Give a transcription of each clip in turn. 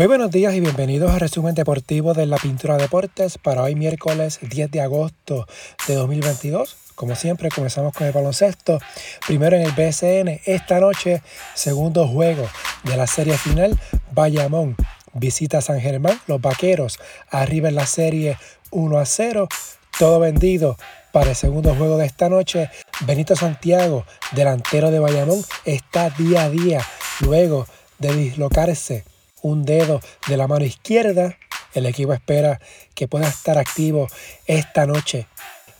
Muy buenos días y bienvenidos a Resumen Deportivo de la Pintura Deportes para hoy miércoles 10 de agosto de 2022. Como siempre comenzamos con el baloncesto. Primero en el BSN, esta noche, segundo juego de la serie final, Bayamón visita San Germán, los Vaqueros arriba en la serie 1 a 0, todo vendido para el segundo juego de esta noche. Benito Santiago, delantero de Bayamón, está día a día luego de dislocarse un dedo de la mano izquierda. El equipo espera que pueda estar activo esta noche.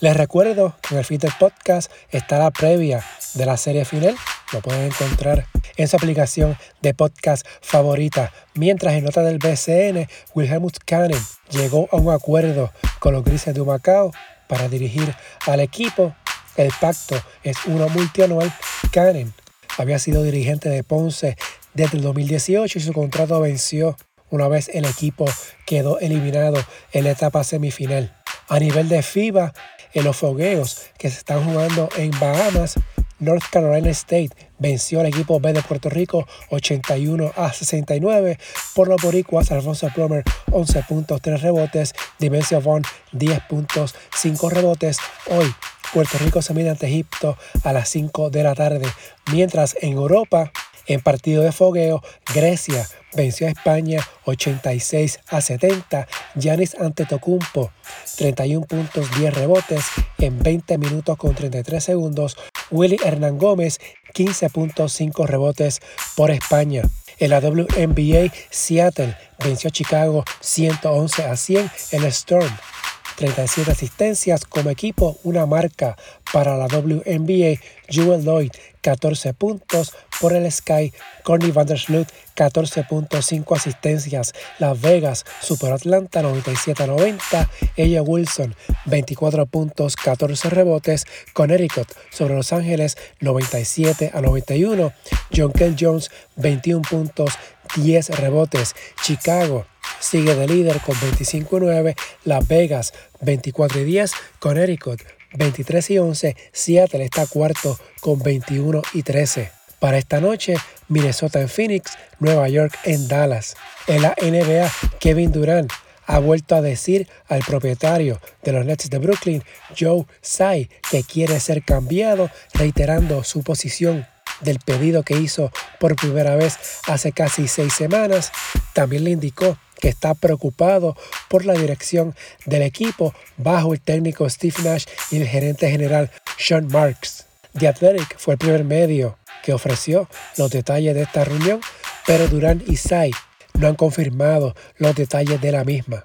Les recuerdo que en el feed del podcast está la previa de la serie final. Lo pueden encontrar en su aplicación de podcast favorita. Mientras en nota del BCN, Wilhelmus Cannon llegó a un acuerdo con los Grises de Macao para dirigir al equipo. El pacto es uno multianual. Cannon había sido dirigente de Ponce desde el 2018 y su contrato venció una vez el equipo quedó eliminado en la etapa semifinal. A nivel de FIBA, en los fogueos que se están jugando en Bahamas, North Carolina State venció al equipo B de Puerto Rico 81 a 69 por los boricuas Alfonso Plummer 11 puntos 3 rebotes, Dimensio Vaughn 10 puntos 5 rebotes. Hoy Puerto Rico se mide ante Egipto a las 5 de la tarde, mientras en Europa en partido de fogueo, Grecia venció a España 86 a 70. Yanis Antetokounmpo 31 puntos 10 rebotes en 20 minutos con 33 segundos. Willy Hernán Gómez 15 puntos 5 rebotes por España. En la WNBA, Seattle venció a Chicago 111 a 100 en el Storm. 37 asistencias como equipo, una marca para la WNBA. Jewel Lloyd, 14 puntos por el Sky. Corny Vandersloot, 14.5 asistencias. Las Vegas superó Atlanta 97 a 90. Ella Wilson, 24 puntos, 14 rebotes. Connecticut sobre Los Ángeles 97 a 91. John Kell Jones, 21 puntos, 10 rebotes. Chicago sigue de líder con 25 y 9, Las Vegas 24 y 10, Connecticut 23 y 11, Seattle está cuarto con 21 y 13. Para esta noche, Minnesota en Phoenix, Nueva York en Dallas. En la NBA, Kevin Durant ha vuelto a decir al propietario de los Nets de Brooklyn, Joe Tsai, que quiere ser cambiado, reiterando su posición del pedido que hizo por primera vez hace casi seis semanas. También le indicó que está preocupado por la dirección del equipo bajo el técnico Steve Nash y el gerente general Sean Marks. The Athletic fue el primer medio que ofreció los detalles de esta reunión, pero Durán y Sai no han confirmado los detalles de la misma.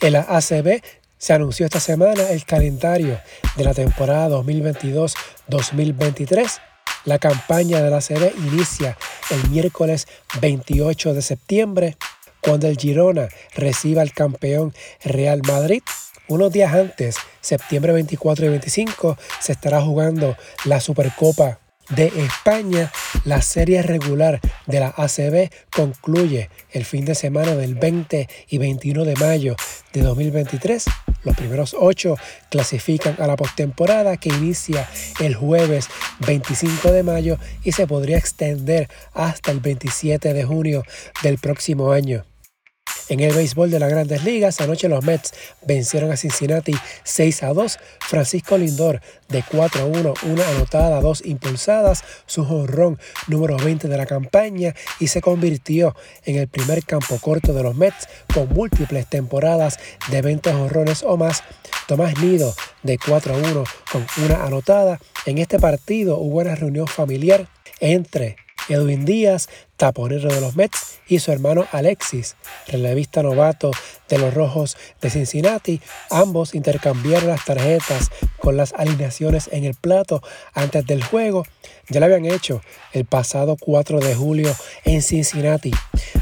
En la ACB se anunció esta semana el calendario de la temporada 2022-2023. La campaña de la ACB inicia el miércoles 28 de septiembre cuando el Girona reciba al campeón Real Madrid. Unos días antes, septiembre 24 y 25, se estará jugando la Supercopa de España. La serie regular de la ACB concluye el fin de semana del 20 y 21 de mayo de 2023. Los primeros ocho clasifican a la postemporada que inicia el jueves 25 de mayo y se podría extender hasta el 27 de junio del próximo año. En el béisbol de las grandes ligas, anoche los Mets vencieron a Cincinnati 6 a 2. Francisco Lindor de 4 a 1, una anotada, dos impulsadas, su jonrón número 20 de la campaña y se convirtió en el primer campo corto de los Mets con múltiples temporadas de 20 jonrones o más. Tomás Nido de 4 a 1 con una anotada. En este partido hubo una reunión familiar entre Edwin Díaz, taponero de los Mets, y su hermano Alexis, relevista novato de los Rojos de Cincinnati. Ambos intercambiaron las tarjetas con las alineaciones en el plato antes del juego. Ya lo habían hecho el pasado 4 de julio en Cincinnati.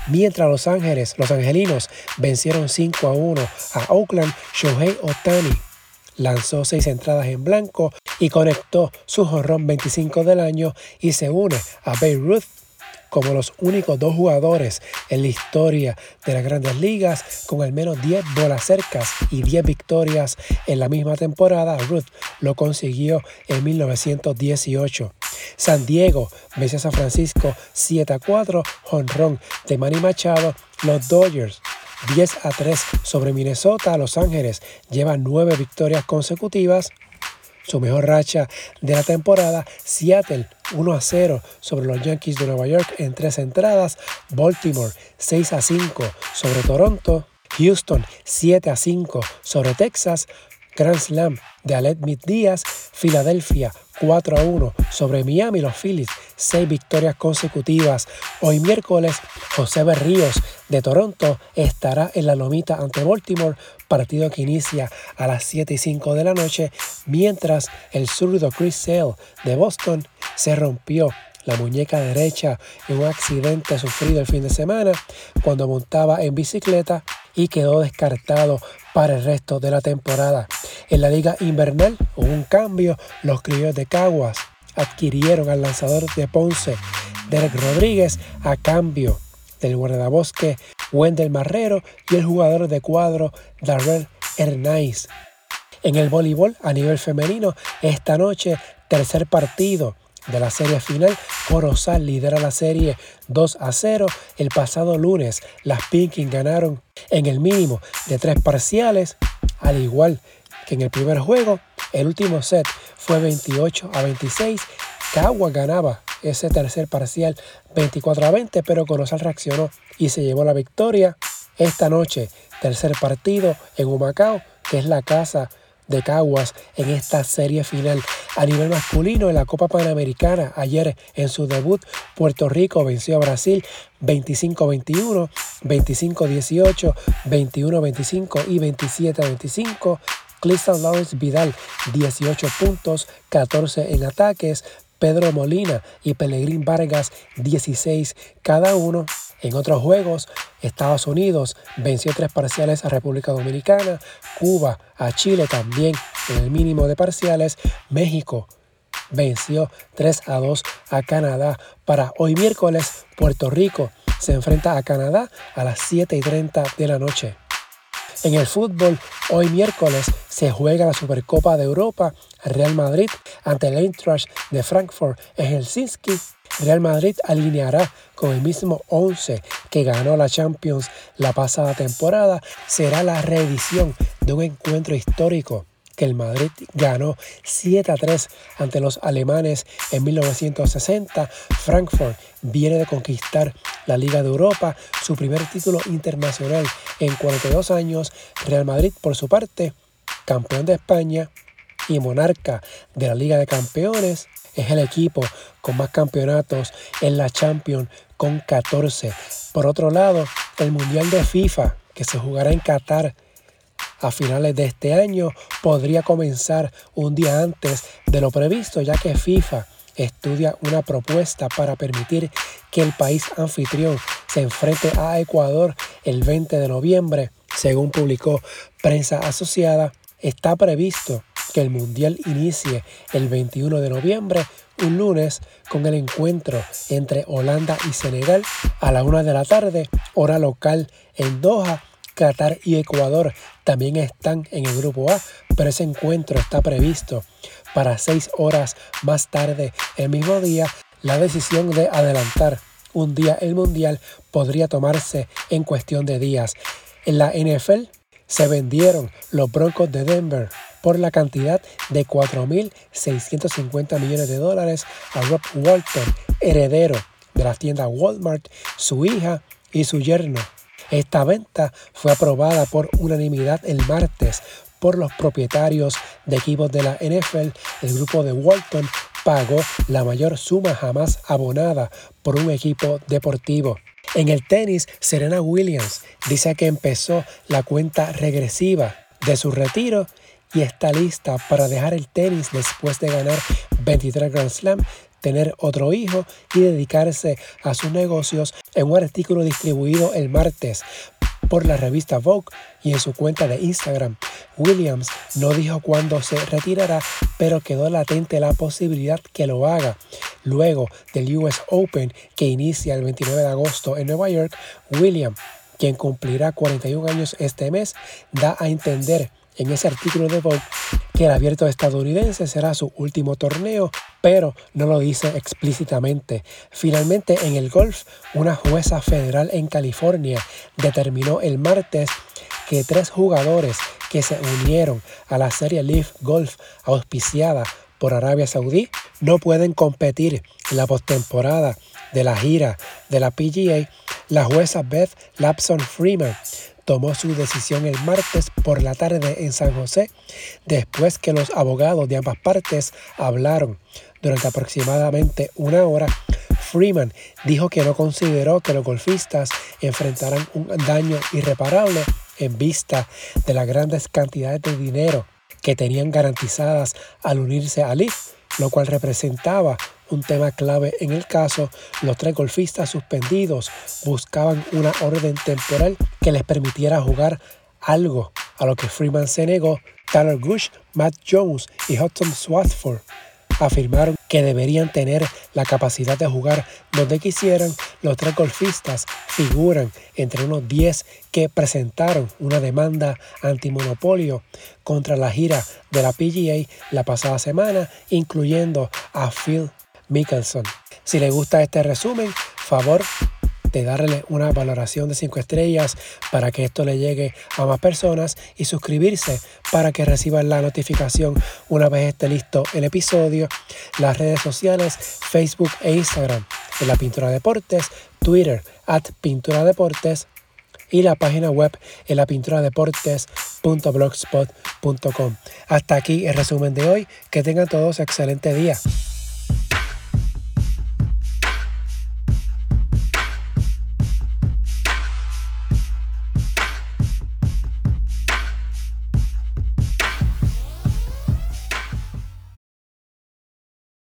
Mientras Los Ángeles, los angelinos, vencieron 5 a 1 a Oakland, Shohei Otani lanzó seis entradas en blanco y conectó su jorrón 25 del año y se une a Babe Ruth como los únicos dos jugadores en la historia de las grandes ligas con al menos 10 bolas cercas y 10 victorias en la misma temporada. Ruth lo consiguió en 1918. San Diego venció a San Francisco 7 a 4, honrón de Manny Machado. Los Dodgers 10 a 3 sobre Minnesota. Los Ángeles llevan 9 victorias consecutivas. Su mejor racha de la temporada, Seattle 1 a 0 sobre los Yankees de Nueva York en tres entradas, Baltimore 6 a 5 sobre Toronto, Houston 7 a 5 sobre Texas, Grand Slam de Alet Díaz, Filadelfia 4 a 1 sobre Miami, los Phillies, 6 victorias consecutivas. Hoy miércoles, José Berríos de Toronto estará en la lomita ante Baltimore, partido que inicia a las 7 y 5 de la noche, mientras el zurdo Chris Sale de Boston se rompió la muñeca derecha en un accidente sufrido el fin de semana cuando montaba en bicicleta y quedó descartado para el resto de la temporada. En la liga invernal hubo un cambio, los criollos de Caguas adquirieron al lanzador de Ponce, Derek Rodríguez, a cambio del guardabosque Wendell Marrero y el jugador de cuadro Darrell Hernández. En el voleibol a nivel femenino, esta noche, tercer partido de la serie final, Corozal lidera la serie 2 a 0. El pasado lunes, las Pinkins ganaron en el mínimo de tres parciales, al igual que en el primer juego. El último set fue 28 a 26. Cagua ganaba ese tercer parcial 24 a 20, pero Corozal reaccionó y se llevó la victoria. Esta noche, tercer partido en Humacao, que es la casa de Caguas en esta serie final. A nivel masculino, en la Copa Panamericana, ayer en su debut, Puerto Rico venció a Brasil 25-21, 25-18, 21-25 y 27-25. Cliston Lawrence Vidal, 18 puntos, 14 en ataques. Pedro Molina y Pelegrín Vargas, 16 cada uno. En otros juegos, Estados Unidos venció tres parciales a República Dominicana, Cuba a Chile también en el mínimo de parciales, México venció 3 a 2 a Canadá. Para hoy miércoles, Puerto Rico se enfrenta a Canadá a las 7 y 30 de la noche. En el fútbol, hoy miércoles se juega la Supercopa de Europa. Real Madrid ante el Eintracht de Frankfurt en Helsinki Real Madrid alineará con el mismo 11 que ganó la Champions la pasada temporada. Será la reedición de un encuentro histórico que el Madrid ganó 7 a 3 ante los alemanes en 1960. Frankfurt viene de conquistar la Liga de Europa, su primer título internacional en 42 años. Real Madrid, por su parte, campeón de España y monarca de la Liga de Campeones, es el equipo con más campeonatos en la Champions con 14. Por otro lado, el Mundial de FIFA que se jugará en Qatar a finales de este año podría comenzar un día antes de lo previsto, ya que FIFA estudia una propuesta para permitir que el país anfitrión se enfrente a Ecuador el 20 de noviembre. Según publicó prensa asociada, está previsto que el Mundial inicie el 21 de noviembre, un lunes, con el encuentro entre Holanda y Senegal a la una de la tarde, hora local en Doha. Qatar y Ecuador también están en el grupo A, pero ese encuentro está previsto para seis horas más tarde el mismo día. La decisión de adelantar un día el Mundial podría tomarse en cuestión de días. En la NFL se vendieron los Broncos de Denver por la cantidad de 4.650 millones de dólares a Rob Walton, heredero de la tienda Walmart, su hija y su yerno. Esta venta fue aprobada por unanimidad el martes por los propietarios de equipos de la NFL. El grupo de Walton pagó la mayor suma jamás abonada por un equipo deportivo. En el tenis, Serena Williams dice que empezó la cuenta regresiva de su retiro y está lista para dejar el tenis después de ganar 23 Grand Slam, tener otro hijo y dedicarse a sus negocios en un artículo distribuido el martes por la revista Vogue y en su cuenta de Instagram. Williams no dijo cuándo se retirará, pero quedó latente la posibilidad que lo haga. Luego del US Open que inicia el 29 de agosto en Nueva York, Williams, quien cumplirá 41 años este mes, da a entender en ese artículo de Vogue que el abierto estadounidense será su último torneo, pero no lo dice explícitamente. Finalmente, en el golf, una jueza federal en California determinó el martes que tres jugadores que se unieron a la serie Leaf Golf auspiciada por Arabia Saudí no pueden competir en la postemporada de la gira de la PGA. La jueza Beth Lapson Freeman tomó su decisión el martes por la tarde en San José, después que los abogados de ambas partes hablaron durante aproximadamente una hora. Freeman dijo que no consideró que los golfistas enfrentaran un daño irreparable en vista de las grandes cantidades de dinero que tenían garantizadas al unirse a Leaf, lo cual representaba un tema clave en el caso, los tres golfistas suspendidos buscaban una orden temporal que les permitiera jugar algo, a lo que Freeman se negó. Tyler Gush, Matt Jones y Hudson Swafford afirmaron que deberían tener la capacidad de jugar donde quisieran. Los tres golfistas figuran entre unos 10 que presentaron una demanda antimonopolio contra la gira de la PGA la pasada semana, incluyendo a Phil Mickelson. Si le gusta este resumen, favor de darle una valoración de 5 estrellas para que esto le llegue a más personas y suscribirse para que reciban la notificación una vez esté listo el episodio. Las redes sociales, Facebook e Instagram de la Pintura Deportes, Twitter at Pintura Deportes y la página web en la Hasta aquí el resumen de hoy. Que tengan todos excelente día.